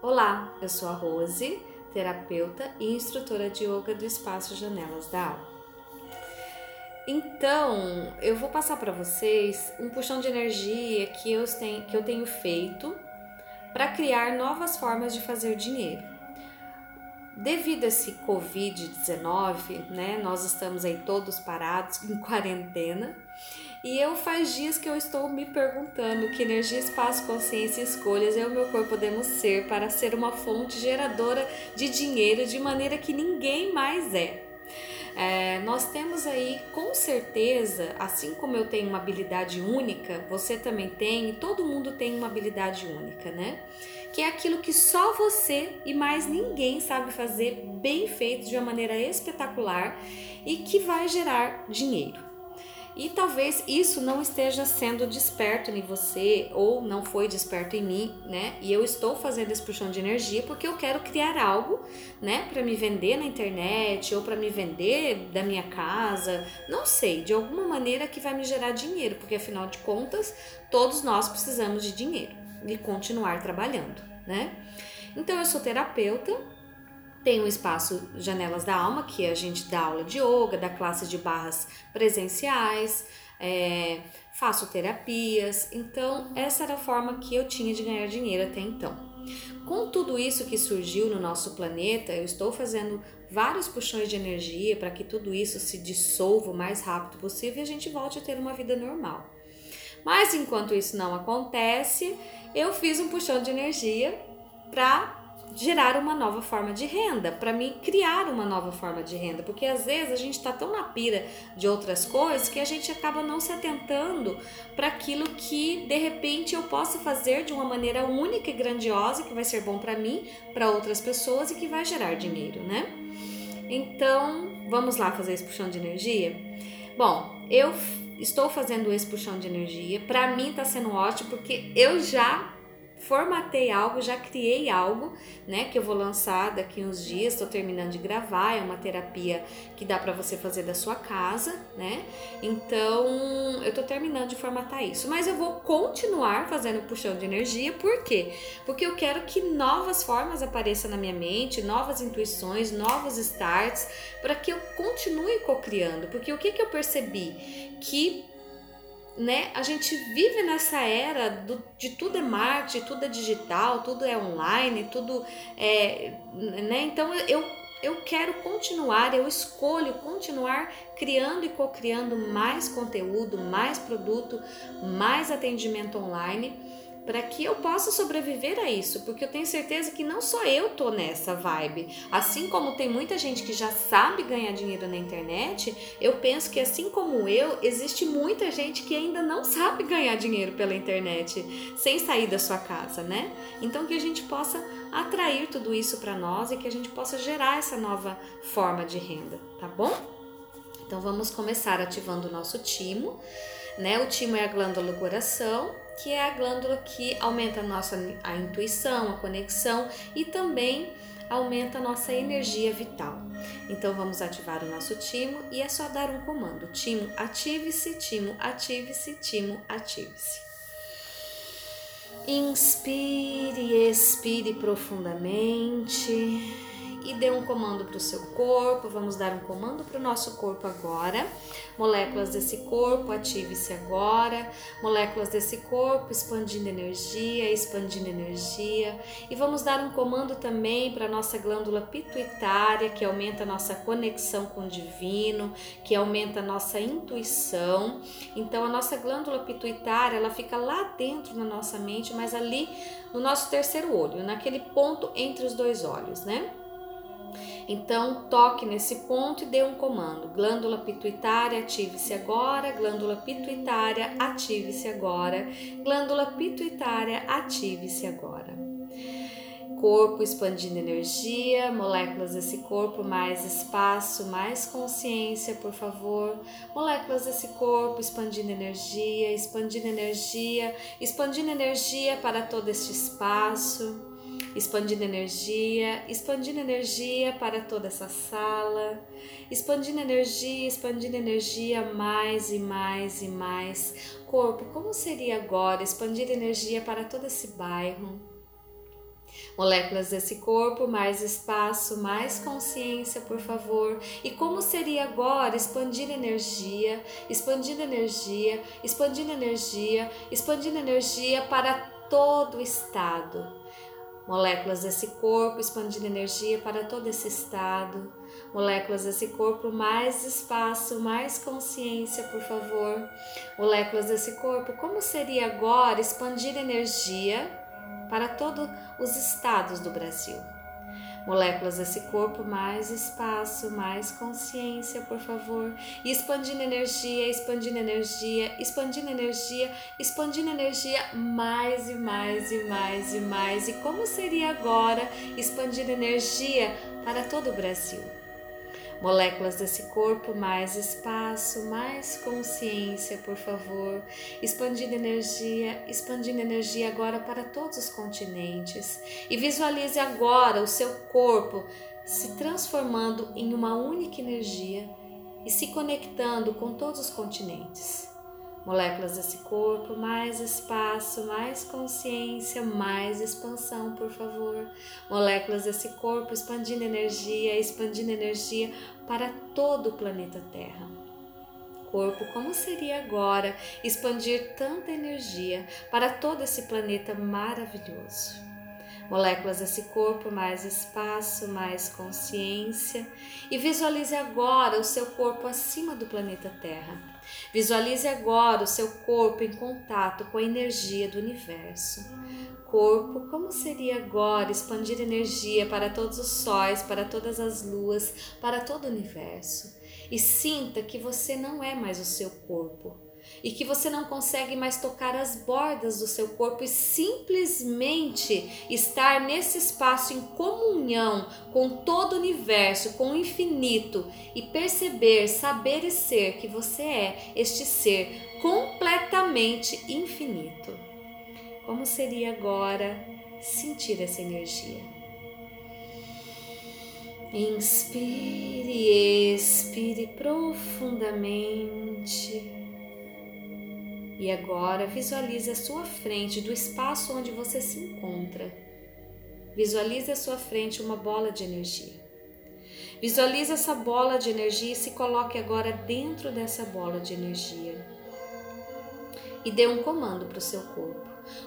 Olá, eu sou a Rose, terapeuta e instrutora de yoga do Espaço Janelas da Alma. Então, eu vou passar para vocês um puxão de energia que eu tenho, que eu tenho feito para criar novas formas de fazer dinheiro. Devido a esse Covid-19, né, nós estamos aí todos parados em quarentena e eu faz dias que eu estou me perguntando que energia, espaço, consciência e escolhas eu e o meu corpo podemos ser para ser uma fonte geradora de dinheiro de maneira que ninguém mais é. É, nós temos aí com certeza, assim como eu tenho uma habilidade única, você também tem, e todo mundo tem uma habilidade única, né? Que é aquilo que só você e mais ninguém sabe fazer bem feito de uma maneira espetacular e que vai gerar dinheiro. E talvez isso não esteja sendo desperto em você ou não foi desperto em mim, né? E eu estou fazendo esse puxão de energia porque eu quero criar algo, né, para me vender na internet ou para me vender da minha casa, não sei, de alguma maneira que vai me gerar dinheiro, porque afinal de contas, todos nós precisamos de dinheiro e continuar trabalhando, né? Então eu sou terapeuta, tem o espaço Janelas da Alma, que a gente dá aula de yoga, dá classes de barras presenciais, é, faço terapias. Então, essa era a forma que eu tinha de ganhar dinheiro até então. Com tudo isso que surgiu no nosso planeta, eu estou fazendo vários puxões de energia para que tudo isso se dissolva o mais rápido possível e a gente volte a ter uma vida normal. Mas enquanto isso não acontece, eu fiz um puxão de energia para gerar uma nova forma de renda, para mim criar uma nova forma de renda, porque às vezes a gente está tão na pira de outras coisas que a gente acaba não se atentando para aquilo que de repente eu possa fazer de uma maneira única e grandiosa que vai ser bom para mim, para outras pessoas e que vai gerar dinheiro, né? Então, vamos lá fazer esse puxão de energia? Bom, eu estou fazendo esse puxão de energia. Para mim está sendo ótimo porque eu já formatei algo, já criei algo, né, que eu vou lançar daqui uns dias, estou terminando de gravar, é uma terapia que dá para você fazer da sua casa, né? Então, eu estou terminando de formatar isso, mas eu vou continuar fazendo puxão de energia, por quê? Porque eu quero que novas formas apareçam na minha mente, novas intuições, novos starts, para que eu continue co-criando, porque o que que eu percebi? Que né, a gente vive nessa era do, de tudo é marketing, tudo é digital, tudo é online, tudo é, né? Então eu eu quero continuar, eu escolho continuar criando e co-criando mais conteúdo, mais produto, mais atendimento online para que eu possa sobreviver a isso, porque eu tenho certeza que não só eu tô nessa vibe. Assim como tem muita gente que já sabe ganhar dinheiro na internet, eu penso que assim como eu, existe muita gente que ainda não sabe ganhar dinheiro pela internet sem sair da sua casa, né? Então que a gente possa atrair tudo isso para nós e que a gente possa gerar essa nova forma de renda, tá bom? Então vamos começar ativando o nosso timo, né? O timo é a glândula do coração que é a glândula que aumenta a nossa a intuição, a conexão e também aumenta a nossa energia vital. Então vamos ativar o nosso timo e é só dar um comando: timo, ative-se, timo, ative-se, timo, ative-se. Inspire, expire profundamente e dê um comando para o seu corpo. Vamos dar um comando para o nosso corpo agora. Moléculas desse corpo, ative-se agora. Moléculas desse corpo, expandindo energia, expandindo energia. E vamos dar um comando também para a nossa glândula pituitária, que aumenta a nossa conexão com o divino, que aumenta a nossa intuição. Então, a nossa glândula pituitária, ela fica lá dentro na nossa mente, mas ali no nosso terceiro olho, naquele ponto entre os dois olhos, né? Então, toque nesse ponto e dê um comando. Glândula pituitária, ative-se agora. Glândula pituitária, ative-se agora. Glândula pituitária, ative-se agora. Corpo expandindo energia, moléculas desse corpo, mais espaço, mais consciência, por favor. Moléculas desse corpo expandindo energia, expandindo energia, expandindo energia para todo este espaço expandindo energia, expandindo energia para toda essa sala, expandindo energia, expandindo energia mais e mais e mais. Corpo, como seria agora expandir energia para todo esse bairro? Moléculas desse corpo, mais espaço, mais consciência, por favor. E como seria agora expandir energia, expandindo energia, expandindo energia, expandindo energia para todo o estado. Moléculas desse corpo expandindo energia para todo esse estado. Moléculas desse corpo, mais espaço, mais consciência, por favor. Moléculas desse corpo, como seria agora expandir energia para todos os estados do Brasil. Moléculas desse corpo, mais espaço, mais consciência, por favor. E expandindo energia, expandindo energia, expandindo energia, expandindo energia mais e mais e mais e mais. E como seria agora expandir energia para todo o Brasil? Moléculas desse corpo, mais espaço, mais consciência, por favor. Expandindo energia, expandindo energia agora para todos os continentes. E visualize agora o seu corpo se transformando em uma única energia e se conectando com todos os continentes moléculas desse corpo, mais espaço, mais consciência, mais expansão, por favor. Moléculas desse corpo expandindo energia, expandindo energia para todo o planeta Terra. Corpo, como seria agora expandir tanta energia para todo esse planeta maravilhoso? Moléculas desse corpo, mais espaço, mais consciência e visualize agora o seu corpo acima do planeta Terra. Visualize agora o seu corpo em contato com a energia do universo. Corpo, como seria agora expandir energia para todos os sóis, para todas as luas, para todo o universo? E sinta que você não é mais o seu corpo e que você não consegue mais tocar as bordas do seu corpo e simplesmente estar nesse espaço em comunhão com todo o universo, com o infinito e perceber, saber e ser que você é este ser completamente infinito. Como seria agora sentir essa energia? Inspire e expire profundamente. E agora visualize à sua frente, do espaço onde você se encontra. Visualize à sua frente uma bola de energia. Visualize essa bola de energia e se coloque agora dentro dessa bola de energia. E dê um comando para o seu corpo.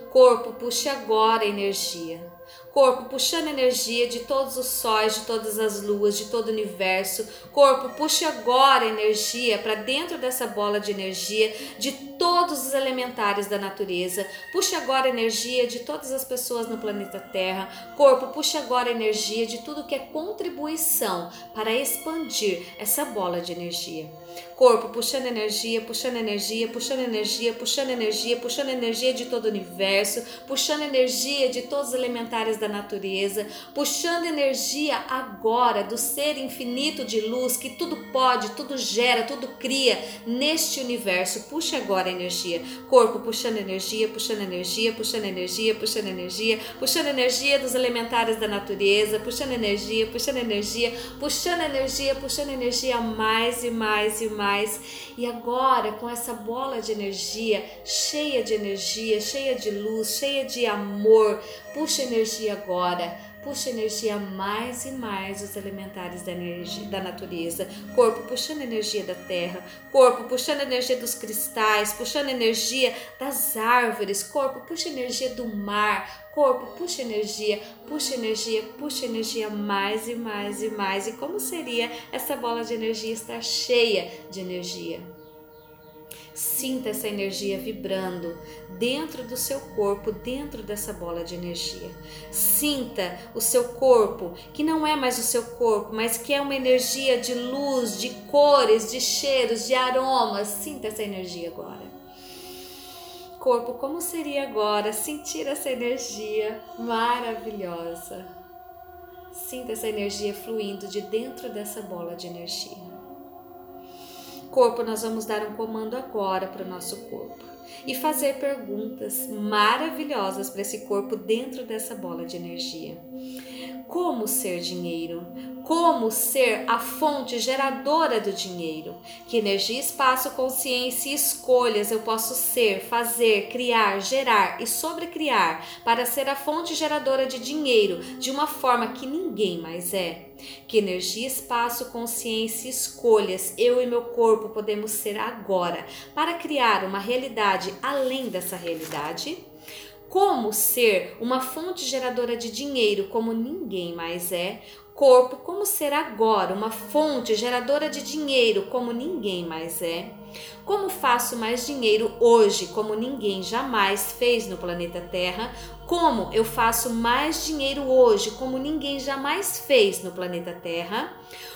Corpo, puxe agora a energia. Corpo, puxando energia de todos os sóis, de todas as luas, de todo o universo. Corpo, puxe agora energia para dentro dessa bola de energia de todos os elementares da natureza. Puxe agora energia de todas as pessoas no planeta Terra. Corpo, puxe agora energia de tudo que é contribuição para expandir essa bola de energia. Corpo puxando energia, puxando energia, puxando energia, puxando energia, puxando energia de todo o universo, puxando energia de todos os elementares da natureza, puxando energia agora do ser infinito de luz que tudo pode, tudo gera, tudo cria neste universo. Puxa agora energia. Corpo puxando energia, puxando energia, puxando energia, puxando energia, puxando energia dos elementares da natureza, puxando energia, puxando energia, puxando energia, puxando energia mais e mais e mais. E agora com essa bola de energia, cheia de energia, cheia de luz, cheia de amor, puxa energia agora. Puxa energia mais e mais os elementares da, energia, da natureza. Corpo puxando energia da terra, corpo puxando energia dos cristais, puxando energia das árvores, corpo puxa energia do mar, corpo puxa energia, puxa energia, puxa energia mais e mais e mais. E como seria essa bola de energia estar cheia de energia? Sinta essa energia vibrando dentro do seu corpo, dentro dessa bola de energia. Sinta o seu corpo, que não é mais o seu corpo, mas que é uma energia de luz, de cores, de cheiros, de aromas. Sinta essa energia agora. Corpo, como seria agora sentir essa energia maravilhosa? Sinta essa energia fluindo de dentro dessa bola de energia corpo, nós vamos dar um comando agora para o nosso corpo. e fazer perguntas maravilhosas para esse corpo dentro dessa bola de energia. Como ser dinheiro? Como ser a fonte geradora do dinheiro? Que energia, espaço, consciência e escolhas eu posso ser, fazer, criar, gerar e sobrecriar para ser a fonte geradora de dinheiro de uma forma que ninguém mais é? Que energia, espaço, consciência e escolhas eu e meu corpo podemos ser agora para criar uma realidade além dessa realidade? Como ser uma fonte geradora de dinheiro como ninguém mais é, corpo como ser agora uma fonte geradora de dinheiro como ninguém mais é. Como faço mais dinheiro hoje como ninguém jamais fez no planeta Terra? Como eu faço mais dinheiro hoje como ninguém jamais fez no planeta Terra?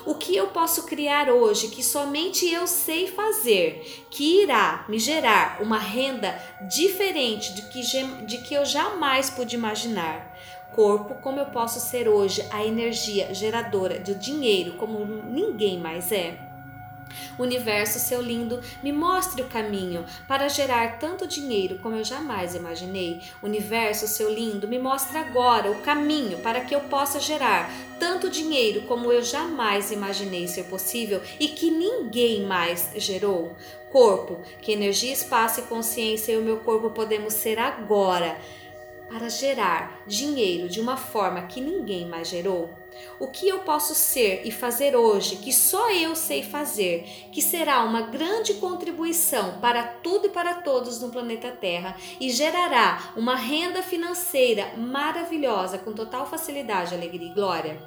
O que eu posso criar hoje que somente eu sei fazer, que irá me gerar uma renda diferente de que, de que eu jamais pude imaginar? corpo, como eu posso ser hoje a energia geradora de dinheiro como ninguém mais é? Universo, seu lindo, me mostre o caminho para gerar tanto dinheiro como eu jamais imaginei. Universo, seu lindo, me mostre agora o caminho para que eu possa gerar tanto dinheiro como eu jamais imaginei ser possível e que ninguém mais gerou. Corpo, que energia, espaço e consciência e o meu corpo podemos ser agora para gerar dinheiro de uma forma que ninguém mais gerou? O que eu posso ser e fazer hoje que só eu sei fazer, que será uma grande contribuição para tudo e para todos no planeta Terra e gerará uma renda financeira maravilhosa com total facilidade, alegria e glória?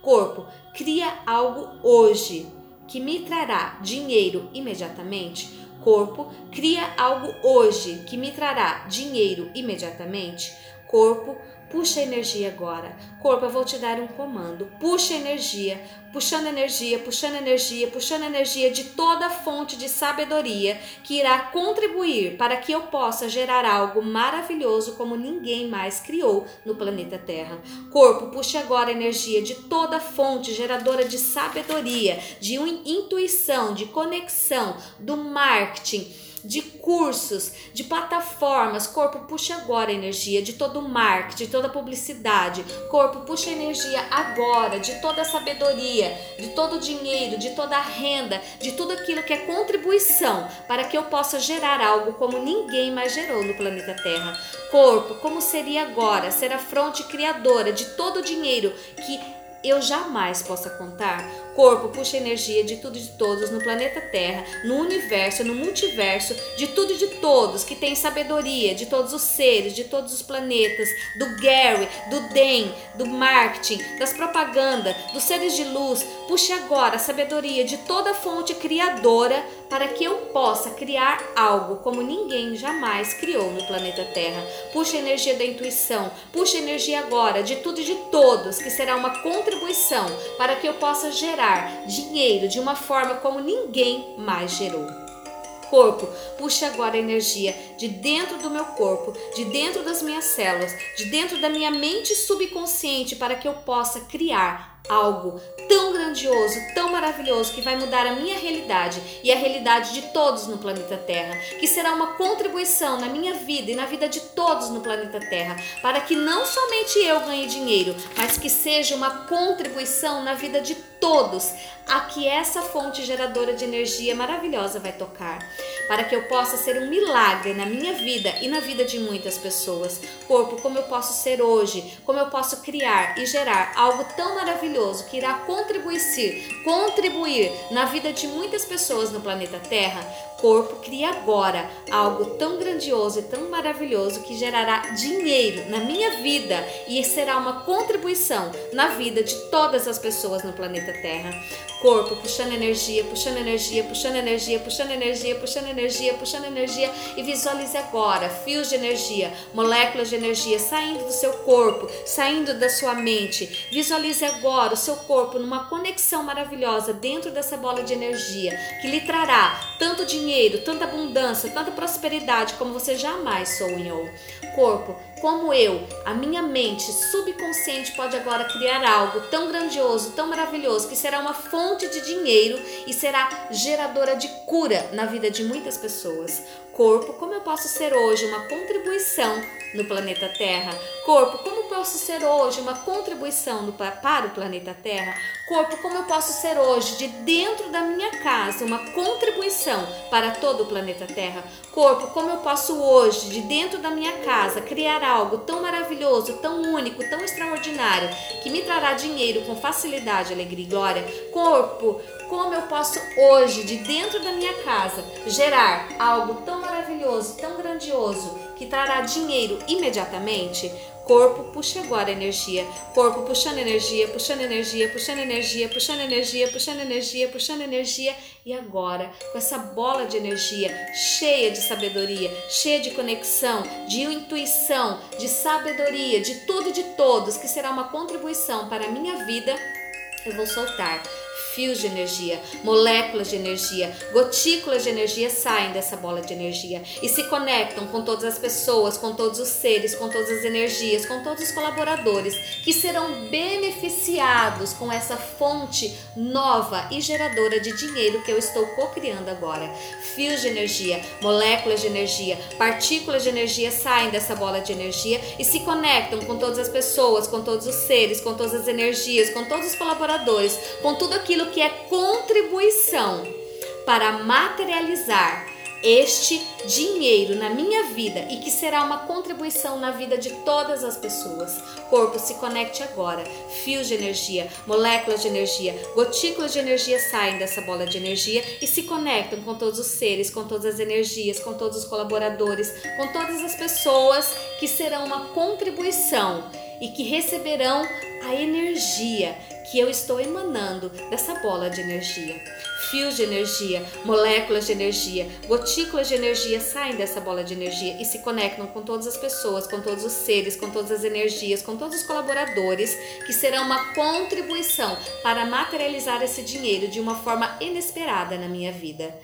Corpo, cria algo hoje que me trará dinheiro imediatamente? Corpo, cria algo hoje que me trará dinheiro imediatamente? Corpo, puxa energia agora. Corpo, eu vou te dar um comando. Puxa energia, puxando energia, puxando energia, puxando energia de toda fonte de sabedoria que irá contribuir para que eu possa gerar algo maravilhoso como ninguém mais criou no planeta Terra. Corpo, puxe agora energia de toda fonte geradora de sabedoria, de intuição, de conexão, do marketing de cursos, de plataformas. Corpo, puxa agora a energia de todo o marketing, toda a publicidade. Corpo, puxa a energia agora de toda a sabedoria, de todo o dinheiro, de toda a renda, de tudo aquilo que é contribuição para que eu possa gerar algo como ninguém mais gerou no planeta Terra. Corpo, como seria agora ser a fronte criadora de todo o dinheiro que eu jamais possa contar. Corpo puxa energia de tudo e de todos no planeta Terra, no universo, no multiverso, de tudo e de todos que tem sabedoria, de todos os seres, de todos os planetas, do Gary, do Den, do marketing, das propagandas, dos seres de luz. Puxe agora a sabedoria de toda fonte criadora para que eu possa criar algo como ninguém jamais criou no planeta Terra. Puxa a energia da intuição, puxa a energia agora de tudo e de todos, que será uma contribuição para que eu possa gerar dinheiro de uma forma como ninguém mais gerou corpo. Puxe agora a energia de dentro do meu corpo, de dentro das minhas células, de dentro da minha mente subconsciente para que eu possa criar algo tão grandioso, tão maravilhoso que vai mudar a minha realidade e a realidade de todos no planeta Terra, que será uma contribuição na minha vida e na vida de todos no planeta Terra, para que não somente eu ganhe dinheiro, mas que seja uma contribuição na vida de todos a que essa fonte geradora de energia maravilhosa vai tocar, para que eu possa ser um milagre na minha vida e na vida de muitas pessoas. Corpo, como eu posso ser hoje, como eu posso criar e gerar algo tão maravilhoso que irá contribuir, contribuir na vida de muitas pessoas no planeta Terra, corpo cria agora algo tão grandioso e tão maravilhoso que gerará dinheiro na minha vida e será uma contribuição na vida de todas as pessoas no planeta Terra. Corpo puxando energia, puxando energia, puxando energia, puxando energia, puxando energia, puxando energia e visualize agora fios de energia, moléculas de energia saindo do seu corpo, saindo da sua mente. Visualize agora o seu corpo numa conexão maravilhosa dentro dessa bola de energia que lhe trará tanto dinheiro dinheiro, tanta abundância, tanta prosperidade como você jamais sonhou. corpo, como eu, a minha mente subconsciente pode agora criar algo tão grandioso, tão maravilhoso, que será uma fonte de dinheiro e será geradora de cura na vida de muitas pessoas. Corpo, como eu posso ser hoje uma contribuição no planeta Terra? Corpo, como posso ser hoje uma contribuição no, para o planeta Terra? Corpo, como eu posso ser hoje, de dentro da minha casa, uma contribuição para todo o planeta Terra? Corpo, como eu posso hoje, de dentro da minha casa, criar algo tão maravilhoso, tão único, tão extraordinário, que me trará dinheiro com facilidade, alegria e glória? Corpo, como eu posso hoje, de dentro da minha casa, gerar algo tão maravilhoso, tão grandioso, que trará dinheiro imediatamente? Corpo, puxa agora energia. Corpo puxando energia, puxando energia, puxando energia, puxando energia, puxando energia, puxando energia. E agora, com essa bola de energia cheia de sabedoria, cheia de conexão, de intuição, de sabedoria, de tudo e de todos, que será uma contribuição para a minha vida, eu vou soltar fios de energia, moléculas de energia, gotículas de energia saem dessa bola de energia e se conectam com todas as pessoas, com todos os seres, com todas as energias, com todos os colaboradores que serão beneficiados com essa fonte nova e geradora de dinheiro que eu estou co-criando agora. Fios de energia, moléculas de energia, partículas de energia saem dessa bola de energia e se conectam com todas as pessoas, com todos os seres, com todas as energias, com todos os colaboradores, com tudo aquilo aquilo que é contribuição para materializar este dinheiro na minha vida e que será uma contribuição na vida de todas as pessoas. Corpo, se conecte agora. Fios de energia, moléculas de energia, gotículas de energia saem dessa bola de energia e se conectam com todos os seres, com todas as energias, com todos os colaboradores, com todas as pessoas que serão uma contribuição e que receberão a energia que eu estou emanando dessa bola de energia. Fios de energia, moléculas de energia, gotículas de energia saem dessa bola de energia e se conectam com todas as pessoas, com todos os seres, com todas as energias, com todos os colaboradores, que serão uma contribuição para materializar esse dinheiro de uma forma inesperada na minha vida.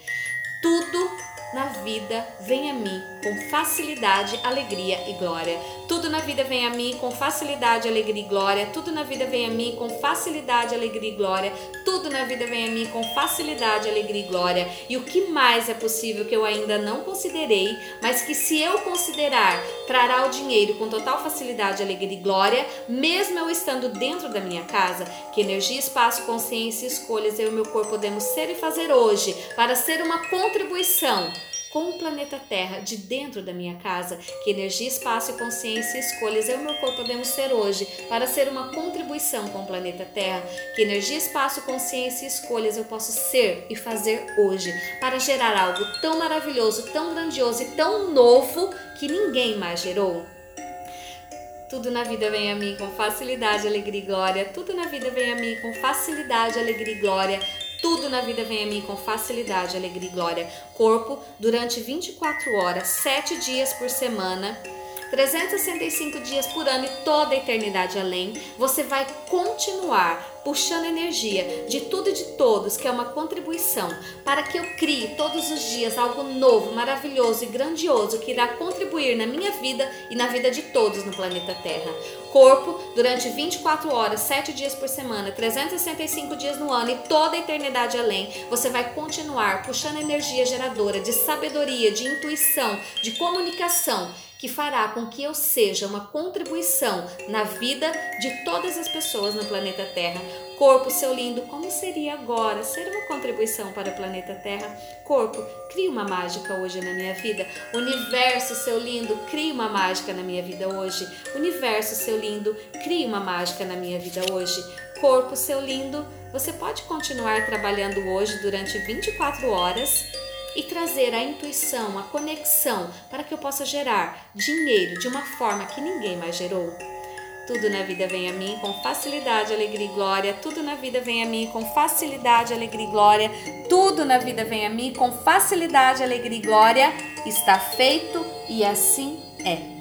Tudo na vida vem a mim com facilidade, alegria e glória. Tudo na vida vem a mim com facilidade, alegria e glória. Tudo na vida vem a mim com facilidade, alegria e glória. Tudo na vida vem a mim com facilidade, alegria e glória. E o que mais é possível que eu ainda não considerei, mas que se eu considerar, trará o dinheiro com total facilidade, alegria e glória, mesmo eu estando dentro da minha casa, que energia, espaço, consciência e escolhas eu e meu corpo podemos ser e fazer hoje para ser uma contribuição com o planeta Terra de dentro da minha casa, que energia, espaço consciência e escolhas eu e meu corpo podemos ser hoje para ser uma contribuição com o planeta Terra, que energia, espaço, consciência e escolhas eu posso ser e fazer hoje para gerar algo tão maravilhoso, tão grandioso e tão novo que ninguém mais gerou. Tudo na vida vem a mim com facilidade, alegria e glória. Tudo na vida vem a mim com facilidade, alegria e glória. Tudo na vida vem a mim com facilidade, alegria e glória. Corpo, durante 24 horas, 7 dias por semana, 365 dias por ano e toda a eternidade além, você vai continuar puxando energia de tudo e de todos, que é uma contribuição, para que eu crie todos os dias algo novo, maravilhoso e grandioso que irá contribuir na minha vida e na vida de todos no planeta Terra. Corpo, durante 24 horas, 7 dias por semana, 365 dias no ano e toda a eternidade além, você vai continuar puxando energia geradora de sabedoria, de intuição, de comunicação que fará com que eu seja uma contribuição na vida de todas as pessoas no planeta Terra. Corpo, seu lindo, como seria agora ser uma contribuição para o planeta Terra? Corpo, crie uma mágica hoje na minha vida. Universo, seu lindo, crie uma mágica na minha vida hoje. Universo, seu lindo, crie uma mágica na minha vida hoje. Corpo, seu lindo, você pode continuar trabalhando hoje durante 24 horas e trazer a intuição, a conexão para que eu possa gerar dinheiro de uma forma que ninguém mais gerou. Tudo na vida vem a mim com facilidade, alegria e glória. Tudo na vida vem a mim com facilidade, alegria e glória. Tudo na vida vem a mim com facilidade, alegria e glória. Está feito e assim é.